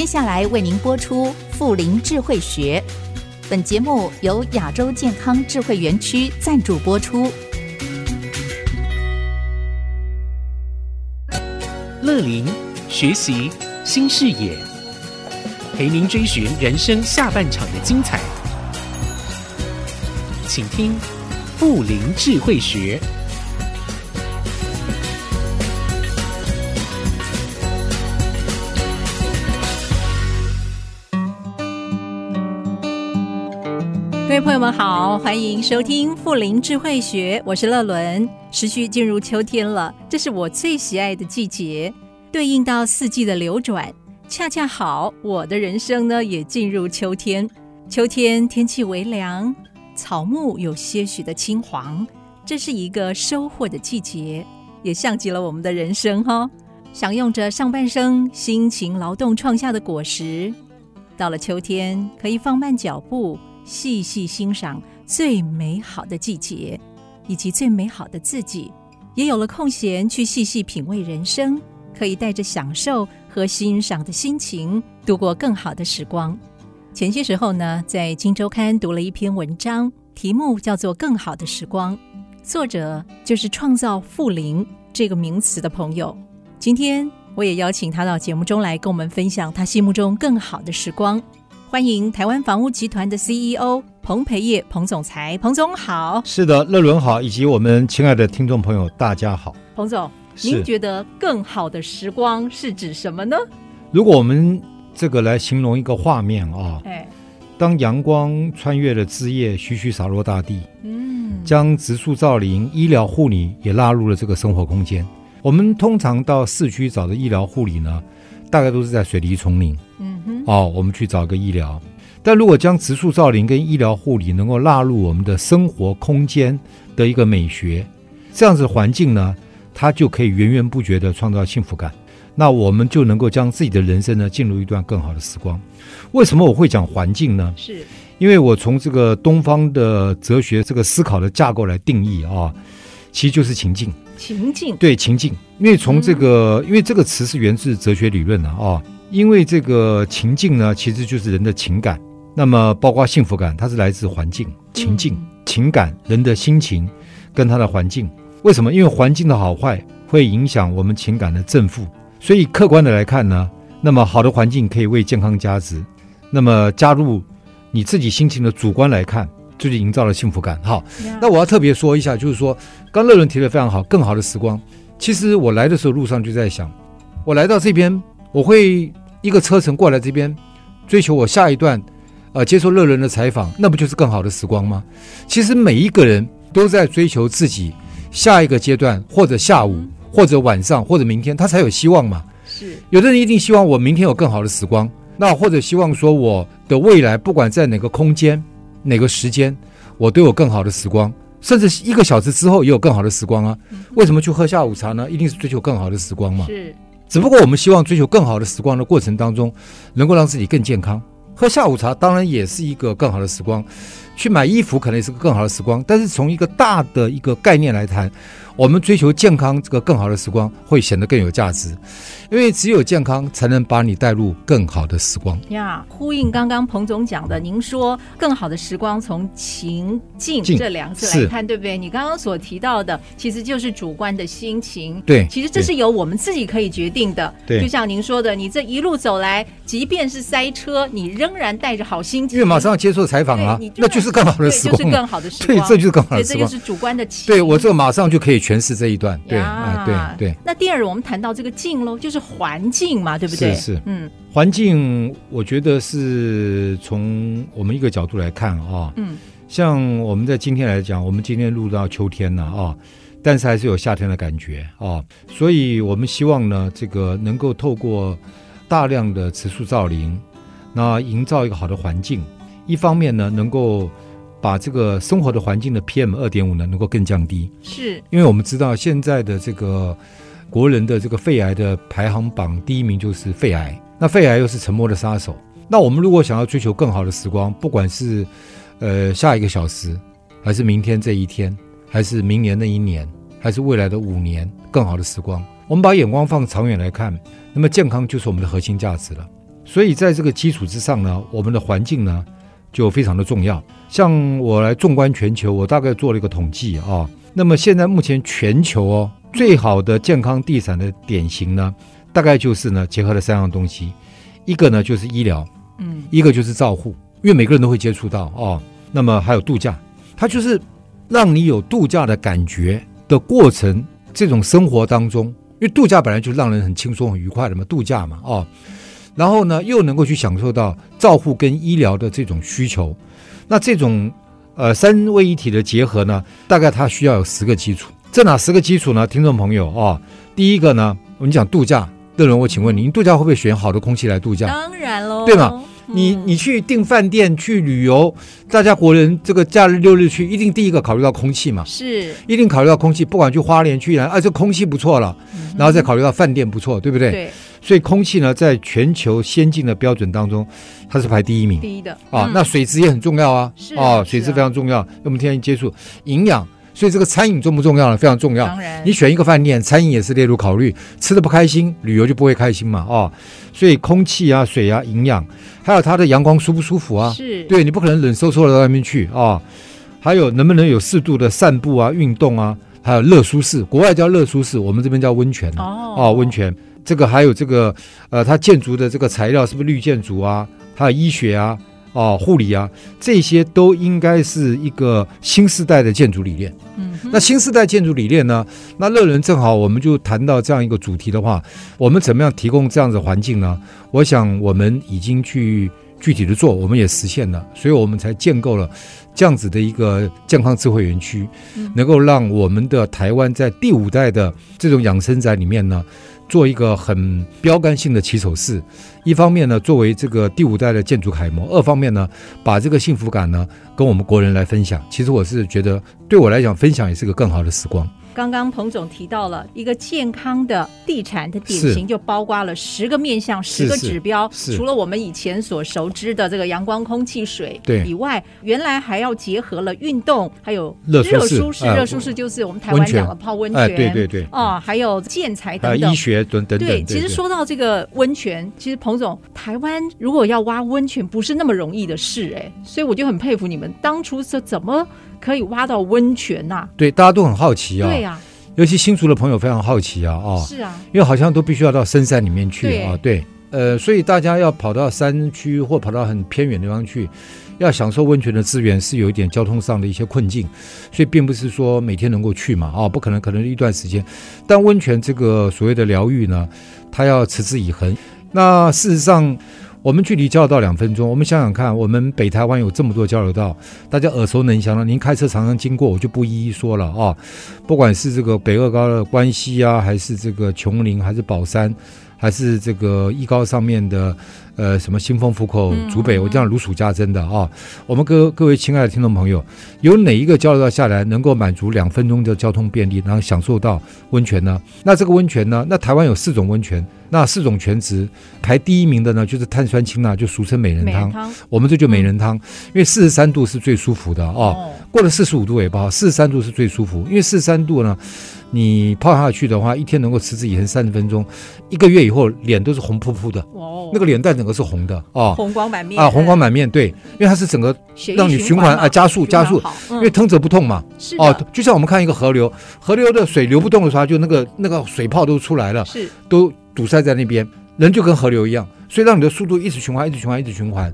接下来为您播出《妇龄智慧学》，本节目由亚洲健康智慧园区赞助播出。乐林学习新视野，陪您追寻人生下半场的精彩。请听《妇龄智慧学》。朋友们好，欢迎收听《富林智慧学》，我是乐伦。持续进入秋天了，这是我最喜爱的季节，对应到四季的流转，恰恰好，我的人生呢也进入秋天。秋天天气微凉，草木有些许的青黄，这是一个收获的季节，也像极了我们的人生哈、享用着上半生辛勤劳动创下的果实。到了秋天，可以放慢脚步。细细欣赏最美好的季节，以及最美好的自己，也有了空闲去细细品味人生，可以带着享受和欣赏的心情度过更好的时光。前些时候呢，在《金周刊》读了一篇文章，题目叫做《更好的时光》，作者就是创造“妇龄”这个名词的朋友。今天我也邀请他到节目中来，跟我们分享他心目中更好的时光。欢迎台湾房屋集团的 CEO 彭培业彭总裁，彭总好。是的，乐伦好，以及我们亲爱的听众朋友，大家好。彭总，您觉得更好的时光是指什么呢？如果我们这个来形容一个画面啊，哎，当阳光穿越了枝叶，徐徐洒落大地，嗯，将植树造林、医疗护理也纳入了这个生活空间。我们通常到市区找的医疗护理呢，大概都是在水泥丛林。哦，我们去找个医疗，但如果将植树造林跟医疗护理能够纳入我们的生活空间的一个美学，这样子环境呢，它就可以源源不绝的创造幸福感。那我们就能够将自己的人生呢进入一段更好的时光。为什么我会讲环境呢？是因为我从这个东方的哲学这个思考的架构来定义啊，其实就是情境。情境对情境，因为从这个，嗯、因为这个词是源自哲学理论的啊。因为这个情境呢，其实就是人的情感，那么包括幸福感，它是来自环境、情境、情感、人的心情跟它的环境。为什么？因为环境的好坏会影响我们情感的正负。所以客观的来看呢，那么好的环境可以为健康加值。那么加入你自己心情的主观来看，就是营造了幸福感。好，那我要特别说一下，就是说，刚乐伦提的非常好，更好的时光。其实我来的时候路上就在想，我来到这边，我会。一个车程过来这边，追求我下一段，呃，接受乐人的采访，那不就是更好的时光吗？其实每一个人都在追求自己下一个阶段，或者下午，或者晚上，或者明天，他才有希望嘛。是，有的人一定希望我明天有更好的时光，那或者希望说我的未来不管在哪个空间、哪个时间，我都有更好的时光，甚至一个小时之后也有更好的时光啊。为什么去喝下午茶呢？一定是追求更好的时光嘛。是。只不过我们希望追求更好的时光的过程当中，能够让自己更健康。喝下午茶当然也是一个更好的时光，去买衣服可能也是个更好的时光。但是从一个大的一个概念来谈，我们追求健康这个更好的时光会显得更有价值。因为只有健康才能把你带入更好的时光呀。呼应刚刚彭总讲的，您说更好的时光从情境这两个字来看，对不对？你刚刚所提到的其实就是主观的心情。对，其实这是由我们自己可以决定的。对，就像您说的，你这一路走来，即便是塞车，你仍然带着好心情，因为马上要接受采访啊，那就是更好的时光，就是更好的时光。对，这就是更好的时光，这就是主观的情。对，我这个马上就可以诠释这一段。对啊，对对。那第二，我们谈到这个境喽，就是。环境嘛，对不对？是是，嗯，环境，我觉得是从我们一个角度来看啊，嗯，像我们在今天来讲，我们今天录到秋天了啊，但是还是有夏天的感觉啊，所以我们希望呢，这个能够透过大量的植树造林，那营造一个好的环境，一方面呢，能够把这个生活的环境的 PM 二点五呢，能够更降低，是因为我们知道现在的这个。国人的这个肺癌的排行榜第一名就是肺癌，那肺癌又是沉默的杀手。那我们如果想要追求更好的时光，不管是呃下一个小时，还是明天这一天，还是明年那一年，还是未来的五年，更好的时光，我们把眼光放长远来看，那么健康就是我们的核心价值了。所以在这个基础之上呢，我们的环境呢就非常的重要。像我来纵观全球，我大概做了一个统计啊。那么现在目前全球哦最好的健康地产的典型呢，大概就是呢结合了三样东西，一个呢就是医疗，嗯，一个就是照护，因为每个人都会接触到哦。那么还有度假，它就是让你有度假的感觉的过程。这种生活当中，因为度假本来就让人很轻松、很愉快的嘛，度假嘛，哦，然后呢，又能够去享受到照护跟医疗的这种需求，那这种呃三位一体的结合呢，大概它需要有十个基础。这哪十个基础呢？听众朋友啊、哦，第一个呢，我们讲度假，邓伦，我请问你，你度假会不会选好的空气来度假？当然喽，对吗？你你去订饭店去旅游，大家国人这个假日六日去，一定第一个考虑到空气嘛，是，一定考虑到空气，不管去花莲去哪，啊，这空气不错了，嗯、然后再考虑到饭店不错，对不对？对。所以空气呢，在全球先进的标准当中，它是排第一名。第一的啊，嗯、那水质也很重要啊，是啊，水质非常重要。我们天天接触营养。所以这个餐饮重不重要呢？非常重要。当然，你选一个饭店，餐饮也是列入考虑。吃的不开心，旅游就不会开心嘛。啊，所以空气啊、水啊、营养，还有它的阳光舒不舒服啊？是，对，你不可能冷飕飕的到外面去啊、哦。还有能不能有适度的散步啊、运动啊？还有热舒适，国外叫热舒适，我们这边叫温泉哦。哦，温泉。这个还有这个呃，它建筑的这个材料是不是绿建筑啊？还有医学啊。哦，护理啊，这些都应该是一个新时代的建筑理念。嗯，那新时代建筑理念呢？那乐伦正好，我们就谈到这样一个主题的话，我们怎么样提供这样的环境呢？我想我们已经去具体的做，我们也实现了，所以我们才建构了这样子的一个健康智慧园区，能够让我们的台湾在第五代的这种养生宅里面呢。做一个很标杆性的起手式，一方面呢，作为这个第五代的建筑楷模；二方面呢，把这个幸福感呢，跟我们国人来分享。其实我是觉得，对我来讲，分享也是个更好的时光。刚刚彭总提到了一个健康的地产的典型，就包括了十个面向、十个指标。除了我们以前所熟知的这个阳光、空气、水以外，原来还要结合了运动，还有热舒适。热舒适就是我们台湾讲的泡温泉。对对对。哦，还有建材等等。医学等等。对，其实说到这个温泉，其实彭总，台湾如果要挖温泉，不是那么容易的事哎，所以我就很佩服你们当初是怎么。可以挖到温泉呐、啊？对，大家都很好奇啊。对呀、啊，尤其新竹的朋友非常好奇啊。哦，是啊，因为好像都必须要到深山里面去啊。对，呃，所以大家要跑到山区或跑到很偏远的地方去，要享受温泉的资源是有一点交通上的一些困境，所以并不是说每天能够去嘛。啊、哦，不可能，可能一段时间。但温泉这个所谓的疗愈呢，它要持之以恒。那事实上。我们距离交流道两分钟，我们想想看，我们北台湾有这么多交流道，大家耳熟能详了。您开车常常经过，我就不一一说了啊。不管是这个北二高的关西啊，还是这个琼林，还是宝山，还是这个一高上面的。呃，什么新丰、湖口、竹北，我这样如数家珍的啊！我们各各位亲爱的听众朋友，有哪一个交流道下来能够满足两分钟的交通便利，然后享受到温泉呢？那这个温泉呢？那台湾有四种温泉，那四种泉质排第一名的呢，就是碳酸氢钠，就俗称美人汤。汤我们这就美人汤，因为四十三度是最舒服的哦，哦过了四十五度也不好，四十三度是最舒服，因为四十三度呢。你泡下去的话，一天能够持之以恒三十分钟，一个月以后脸都是红扑扑的，哦，那个脸蛋整个是红的啊，红光满面啊，红光满面，对，因为它是整个让你循环啊，加速加速，因为疼则不痛嘛，哦，就像我们看一个河流，河流的水流不动的时候，就那个那个水泡都出来了，是，都堵塞在那边，人就跟河流一样，所以让你的速度一直循环，一直循环，一直循环。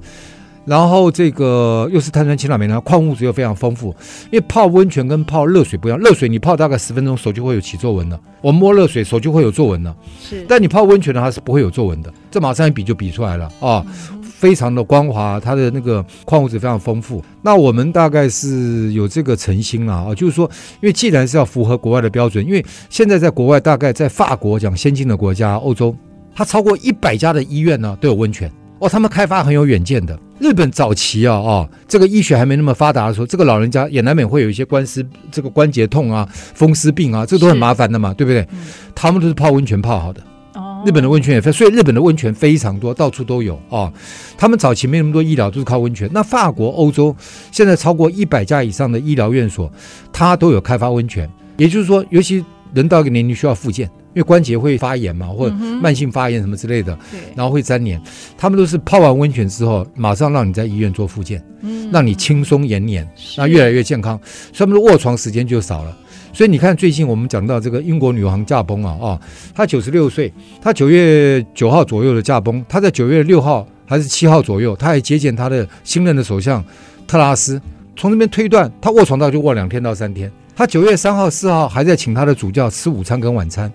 然后这个又是碳酸氢钠镁，矿物质又非常丰富。因为泡温泉跟泡热水不一样，热水你泡大概十分钟，手就会有起皱纹了。我们摸热水，手就会有皱纹了。是，但你泡温泉的话是不会有皱纹的。这马上一比就比出来了啊、哦，非常的光滑，它的那个矿物质非常丰富。那我们大概是有这个诚心啊，就是说，因为既然是要符合国外的标准，因为现在在国外，大概在法国讲先进的国家，欧洲，它超过一百家的医院呢都有温泉。哦，他们开发很有远见的。日本早期啊啊、哦，这个医学还没那么发达的时候，这个老人家也难免会有一些关节这个关节痛啊、风湿病啊，这都很麻烦的嘛，对不对？嗯、他们都是泡温泉泡好的。哦，日本的温泉也非，所以日本的温泉非常多，到处都有啊、哦。他们早期没那么多医疗，都是靠温泉。那法国、欧洲现在超过一百家以上的医疗院所，它都有开发温泉。也就是说，尤其人到一个年龄需要复健。因为关节会发炎嘛，或者慢性发炎什么之类的，对，然后会粘连。他们都是泡完温泉之后，马上让你在医院做复健，嗯，让你轻松延年，那越来越健康，所以他们的卧床时间就少了。所以你看，最近我们讲到这个英国女王驾崩啊，啊，她九十六岁，她九月九号左右的驾崩，她在九月六号还是七号左右，她还接见她的新任的首相特拉斯，从那边推断，她卧床到就卧两天到三天。她九月三号、四号还在请她的主教吃午餐跟晚餐。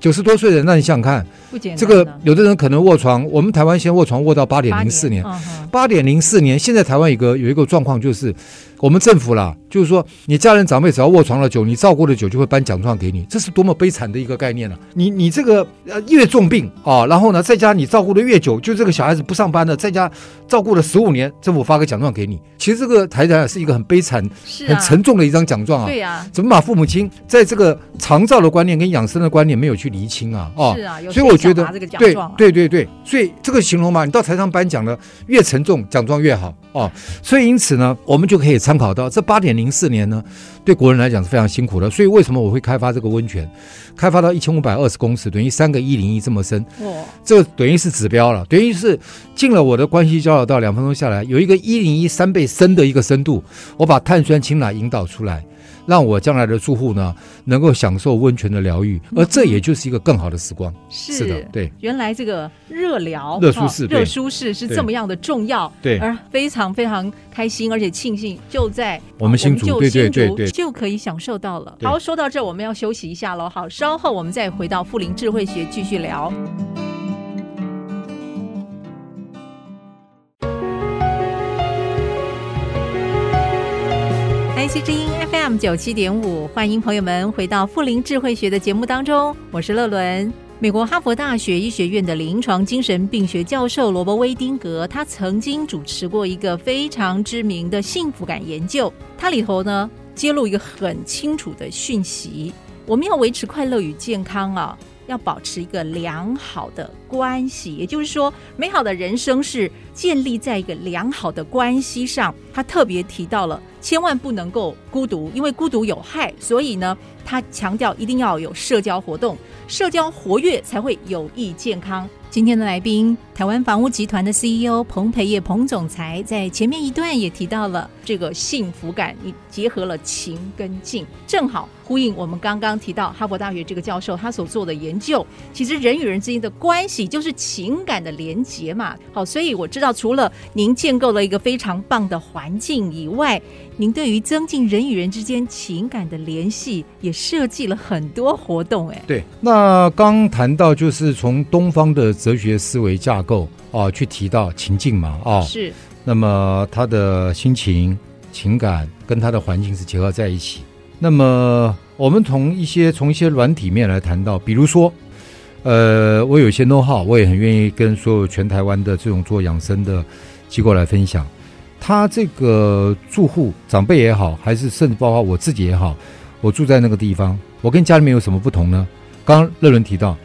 九十多岁人，那你想想看，这个有的人可能卧床，我们台湾先卧床卧到八点零四年，八点零四年，现在台湾有个有一个状况就是。我们政府啦，就是说，你家人长辈只要卧床了久，你照顾的久，就会颁奖状给你，这是多么悲惨的一个概念啊！你你这个呃越重病啊，然后呢，在家你照顾的越久，就这个小孩子不上班的，在家照顾了十五年，政府发个奖状给你。其实这个台台是一个很悲惨、很沉重的一张奖状啊。对呀。怎么把父母亲在这个长照的观念跟养生的观念没有去厘清啊？哦，是啊。所以我觉得，对对对对，所以这个形容嘛，你到台上颁奖的，越沉重，奖状越好。哦，所以因此呢，我们就可以参考到这八点零四年呢，对国人来讲是非常辛苦的。所以为什么我会开发这个温泉，开发到一千五百二十公尺，等于三个一零一这么深？哦，这个等于是指标了，等于是进了我的关系交流道，两分钟下来有一个一零一三倍深的一个深度，我把碳酸氢钠引导出来。让我将来的住户呢，能够享受温泉的疗愈，而这也就是一个更好的时光。是，是的，对。原来这个热疗、热舒适、热舒适是这么样的重要，对，而非常非常开心，而且庆幸就在我们新竹，对对对对，就可以享受到了。好，说到这，我们要休息一下喽。好，稍后我们再回到富林智慧学继续聊。IC 之音 FM 九七点五，欢迎朋友们回到富林智慧学的节目当中，我是乐伦。美国哈佛大学医学院的临床精神病学教授罗伯威丁格，他曾经主持过一个非常知名的幸福感研究，它里头呢揭露一个很清楚的讯息：我们要维持快乐与健康啊。要保持一个良好的关系，也就是说，美好的人生是建立在一个良好的关系上。他特别提到了，千万不能够孤独，因为孤独有害。所以呢，他强调一定要有社交活动，社交活跃才会有益健康。今天的来宾，台湾房屋集团的 CEO 彭培业彭总裁，在前面一段也提到了这个幸福感，你结合了情跟静，正好呼应我们刚刚提到哈佛大学这个教授他所做的研究。其实人与人之间的关系就是情感的连结嘛。好，所以我知道，除了您建构了一个非常棒的环境以外，您对于增进人与人之间情感的联系，也设计了很多活动。哎，对，那刚谈到就是从东方的。哲学思维架构啊，去提到情境嘛啊，是。那么他的心情、情感跟他的环境是结合在一起。那么我们从一些从一些软体面来谈到，比如说，呃，我有一些 know how，我也很愿意跟所有全台湾的这种做养生的机构来分享。他这个住户长辈也好，还是甚至包括我自己也好，我住在那个地方，我跟家里面有什么不同呢？刚刚乐伦提到。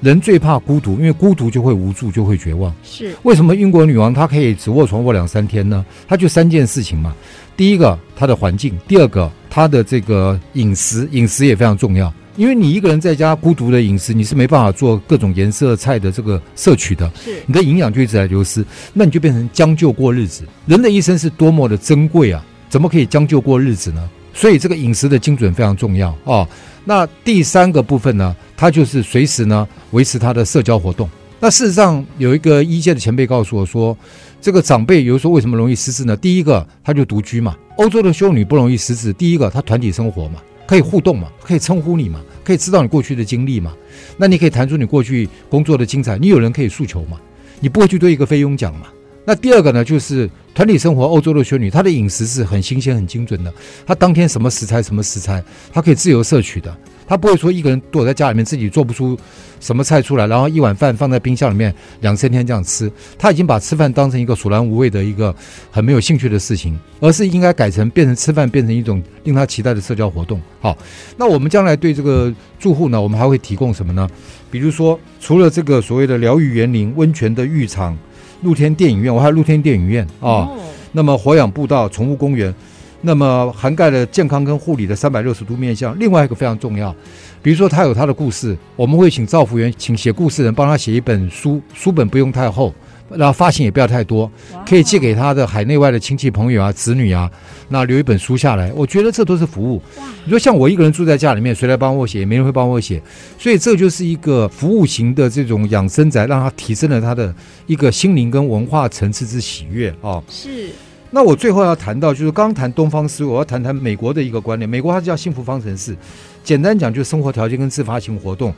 人最怕孤独，因为孤独就会无助，就会绝望。是为什么英国女王她可以只卧床卧两三天呢？她就三件事情嘛。第一个，她的环境；第二个，她的这个饮食，饮食也非常重要。因为你一个人在家孤独的饮食，你是没办法做各种颜色菜的这个摄取的。是你的营养就一直在流失，那你就变成将就过日子。人的一生是多么的珍贵啊！怎么可以将就过日子呢？所以这个饮食的精准非常重要啊。哦那第三个部分呢，他就是随时呢维持他的社交活动。那事实上有一个医界的前辈告诉我说，这个长辈有时候为什么容易失智呢？第一个他就独居嘛。欧洲的修女不容易失智，第一个他团体生活嘛，可以互动嘛，可以称呼你嘛，可以知道你过去的经历嘛。那你可以谈出你过去工作的精彩，你有人可以诉求嘛，你不会去对一个菲佣讲嘛。那第二个呢，就是团体生活。欧洲的修女，她的饮食是很新鲜、很精准的。她当天什么食材、什么食材，她可以自由摄取的。她不会说一个人躲在家里面自己做不出什么菜出来，然后一碗饭放在冰箱里面两三天这样吃。她已经把吃饭当成一个索然无味的一个很没有兴趣的事情，而是应该改成变成吃饭变成一种令她期待的社交活动。好，那我们将来对这个住户呢，我们还会提供什么呢？比如说，除了这个所谓的疗愈园林、温泉的浴场。露天电影院，我还有露天电影院啊。哦、那么活氧步道、宠物公园，那么涵盖了健康跟护理的三百六十度面向。另外一个非常重要，比如说他有他的故事，我们会请造福员，请写故事人帮他写一本书，书本不用太厚。然后发行也不要太多，可以寄给他的海内外的亲戚朋友啊、子女啊，那留一本书下来。我觉得这都是服务。你说像我一个人住在家里面，谁来帮我写？也没人会帮我写，所以这就是一个服务型的这种养生宅，让他提升了他的一个心灵跟文化层次之喜悦啊。是。那我最后要谈到，就是刚刚谈东方思维，我要谈谈美国的一个观念。美国它叫幸福方程式，简单讲就是生活条件跟自发性活动。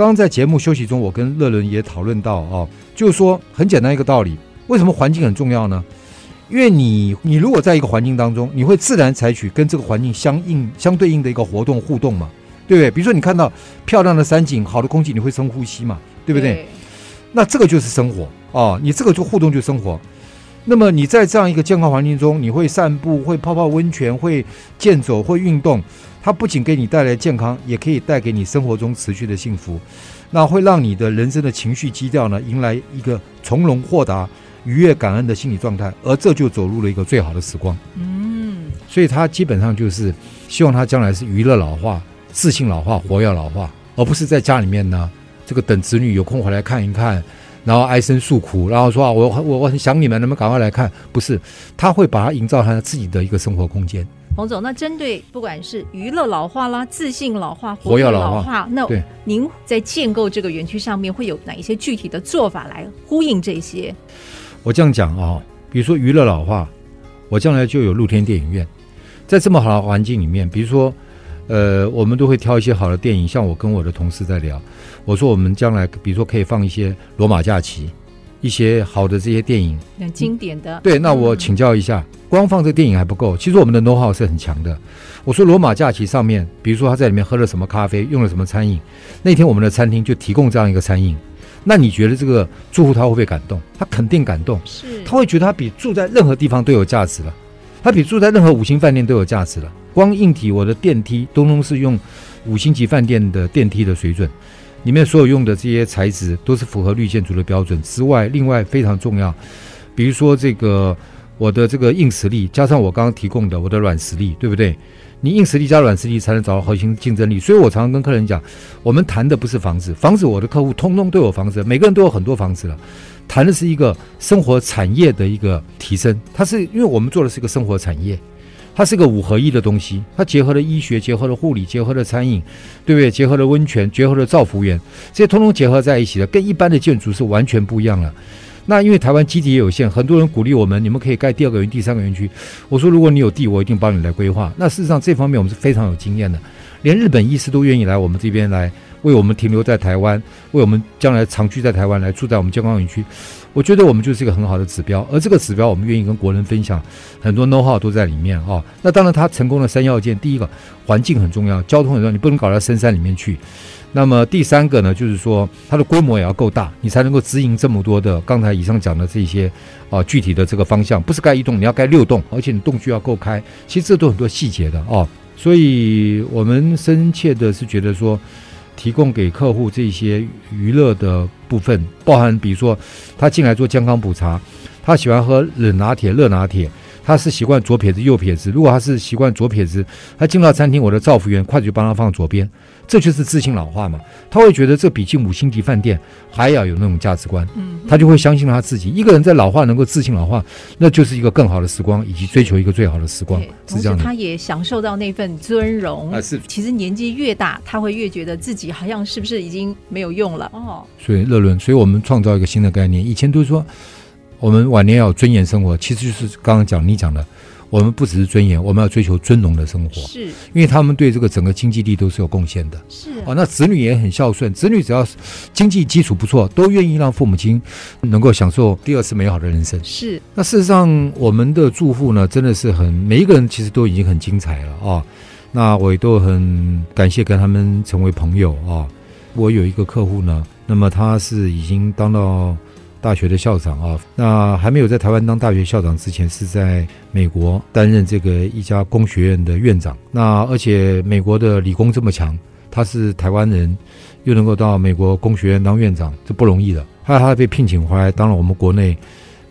刚刚在节目休息中，我跟乐伦也讨论到啊，就是说很简单一个道理，为什么环境很重要呢？因为你你如果在一个环境当中，你会自然采取跟这个环境相应相对应的一个活动互动嘛，对不对？比如说你看到漂亮的山景、好的空气，你会深呼吸嘛，对不对？对。那这个就是生活啊，你这个就互动就生活。那么你在这样一个健康环境中，你会散步、会泡泡温泉、会健走、会运动。它不仅给你带来健康，也可以带给你生活中持续的幸福，那会让你的人生的情绪基调呢，迎来一个从容豁达、愉悦感恩的心理状态，而这就走入了一个最好的时光。嗯，所以他基本上就是希望他将来是娱乐老化、自信老化、活跃老化，而不是在家里面呢，这个等子女有空回来看一看，然后唉声诉苦，然后说啊，我我我很想你们，能不能赶快来看？不是，他会把它营造他自己的一个生活空间。洪总，那针对不管是娱乐老化啦、自信老化、活跃老化，那您在建构这个园区上面会有哪一些具体的做法来呼应这些？我这样讲啊、哦，比如说娱乐老化，我将来就有露天电影院，在这么好的环境里面，比如说，呃，我们都会挑一些好的电影，像我跟我的同事在聊，我说我们将来，比如说可以放一些《罗马假期》。一些好的这些电影，很经典的。对，那我请教一下，嗯、光放这个电影还不够。其实我们的 know-how 是很强的。我说罗马假期上面，比如说他在里面喝了什么咖啡，用了什么餐饮，那天我们的餐厅就提供这样一个餐饮。那你觉得这个住户他会不会感动？他肯定感动，是，他会觉得他比住在任何地方都有价值了，他比住在任何五星饭店都有价值了。光硬体，我的电梯通通是用五星级饭店的电梯的水准。里面所有用的这些材质都是符合绿建筑的标准之外，另外非常重要，比如说这个我的这个硬实力加上我刚刚提供的我的软实力，对不对？你硬实力加软实力才能找到核心竞争力。所以我常常跟客人讲，我们谈的不是房子，房子我的客户通通都有房子，每个人都有很多房子了，谈的是一个生活产业的一个提升。它是因为我们做的是一个生活产业。它是个五合一的东西，它结合了医学，结合了护理，结合了餐饮，对不对？结合了温泉，结合了造福园，这些通通结合在一起的，跟一般的建筑是完全不一样了。那因为台湾基地也有限，很多人鼓励我们，你们可以盖第二个园、第三个园区。我说，如果你有地，我一定帮你来规划。那事实上，这方面我们是非常有经验的，连日本医师都愿意来我们这边来，为我们停留在台湾，为我们将来长居在台湾，来住在我们健康园区。我觉得我们就是一个很好的指标，而这个指标我们愿意跟国人分享，很多 know how 都在里面啊、哦。那当然，它成功的三要件，第一个环境很重要，交通很重要，你不能搞到深山里面去。那么第三个呢，就是说它的规模也要够大，你才能够支应这么多的刚才以上讲的这些啊具体的这个方向，不是盖一栋，你要盖六栋，而且你栋距要够开，其实这都很多细节的哦。所以我们深切的是觉得说。提供给客户这些娱乐的部分，包含比如说他进来做健康普查，他喜欢喝冷拿铁、热拿铁，他是习惯左撇子、右撇子。如果他是习惯左撇子，他进到餐厅，我的造服员筷子就帮他放左边。这就是自信老化嘛，他会觉得这比进五星级饭店还要有那种价值观，嗯，他就会相信他自己。一个人在老化能够自信老化，那就是一个更好的时光，以及追求一个最好的时光，是这样的。他也享受到那份尊荣啊，是。其实年纪越大，他会越觉得自己好像是不是已经没有用了哦。所以乐伦，所以我们创造一个新的概念。以前都是说我们晚年要有尊严生活，其实就是刚刚讲你讲的。我们不只是尊严，我们要追求尊荣的生活。是，因为他们对这个整个经济力都是有贡献的。是啊，那子女也很孝顺，子女只要经济基础不错，都愿意让父母亲能够享受第二次美好的人生。是，那事实上我们的住户呢，真的是很每一个人其实都已经很精彩了啊。那我也都很感谢跟他们成为朋友啊。我有一个客户呢，那么他是已经当到。大学的校长啊，那还没有在台湾当大学校长之前，是在美国担任这个一家工学院的院长。那而且美国的理工这么强，他是台湾人，又能够到美国工学院当院长，这不容易的。后来他被聘请回来当了我们国内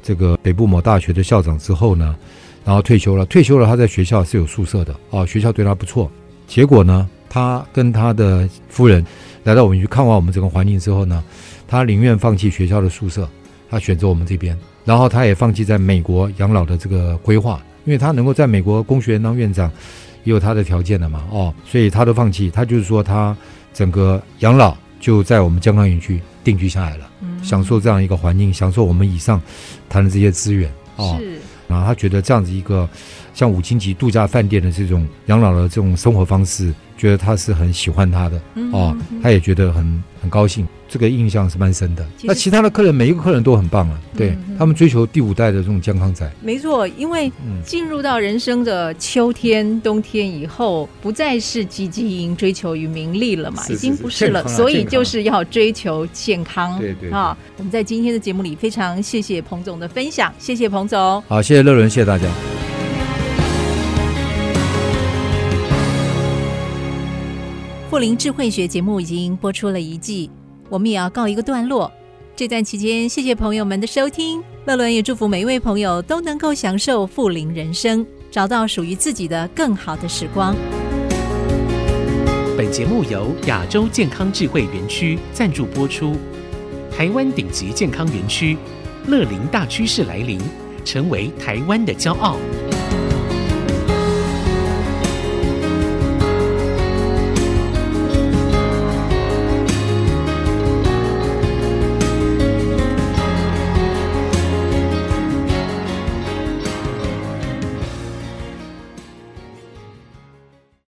这个北部某大学的校长之后呢，然后退休了。退休了，他在学校是有宿舍的哦，学校对他不错。结果呢，他跟他的夫人来到我们去看望我们整个环境之后呢，他宁愿放弃学校的宿舍，他选择我们这边。然后他也放弃在美国养老的这个规划，因为他能够在美国工学院当院长，也有他的条件的嘛哦，所以他都放弃。他就是说，他整个养老就在我们江康园区定居下来了，嗯、享受这样一个环境，享受我们以上谈的这些资源哦。是。然后他觉得这样子一个像五星级度假饭店的这种养老的这种生活方式，觉得他是很喜欢他的哦，他也觉得很很高兴。这个印象是蛮深的。其那其他的客人，每一个客人都很棒啊，对、嗯、他们追求第五代的这种健康仔。没错，因为进入到人生的秋天、冬天以后，不再是汲汲营营追求于名利了嘛，已经不是了，所以就是要追求健康。对对啊，我们在今天的节目里非常谢谢彭总的分享，谢谢彭总。好，谢谢乐伦，谢谢大家。富林智慧学节目已经播出了一季。我们也要告一个段落。这段期间，谢谢朋友们的收听。乐伦也祝福每一位朋友都能够享受富林人生，找到属于自己的更好的时光。本节目由亚洲健康智慧园区赞助播出。台湾顶级健康园区，乐林大趋势来临，成为台湾的骄傲。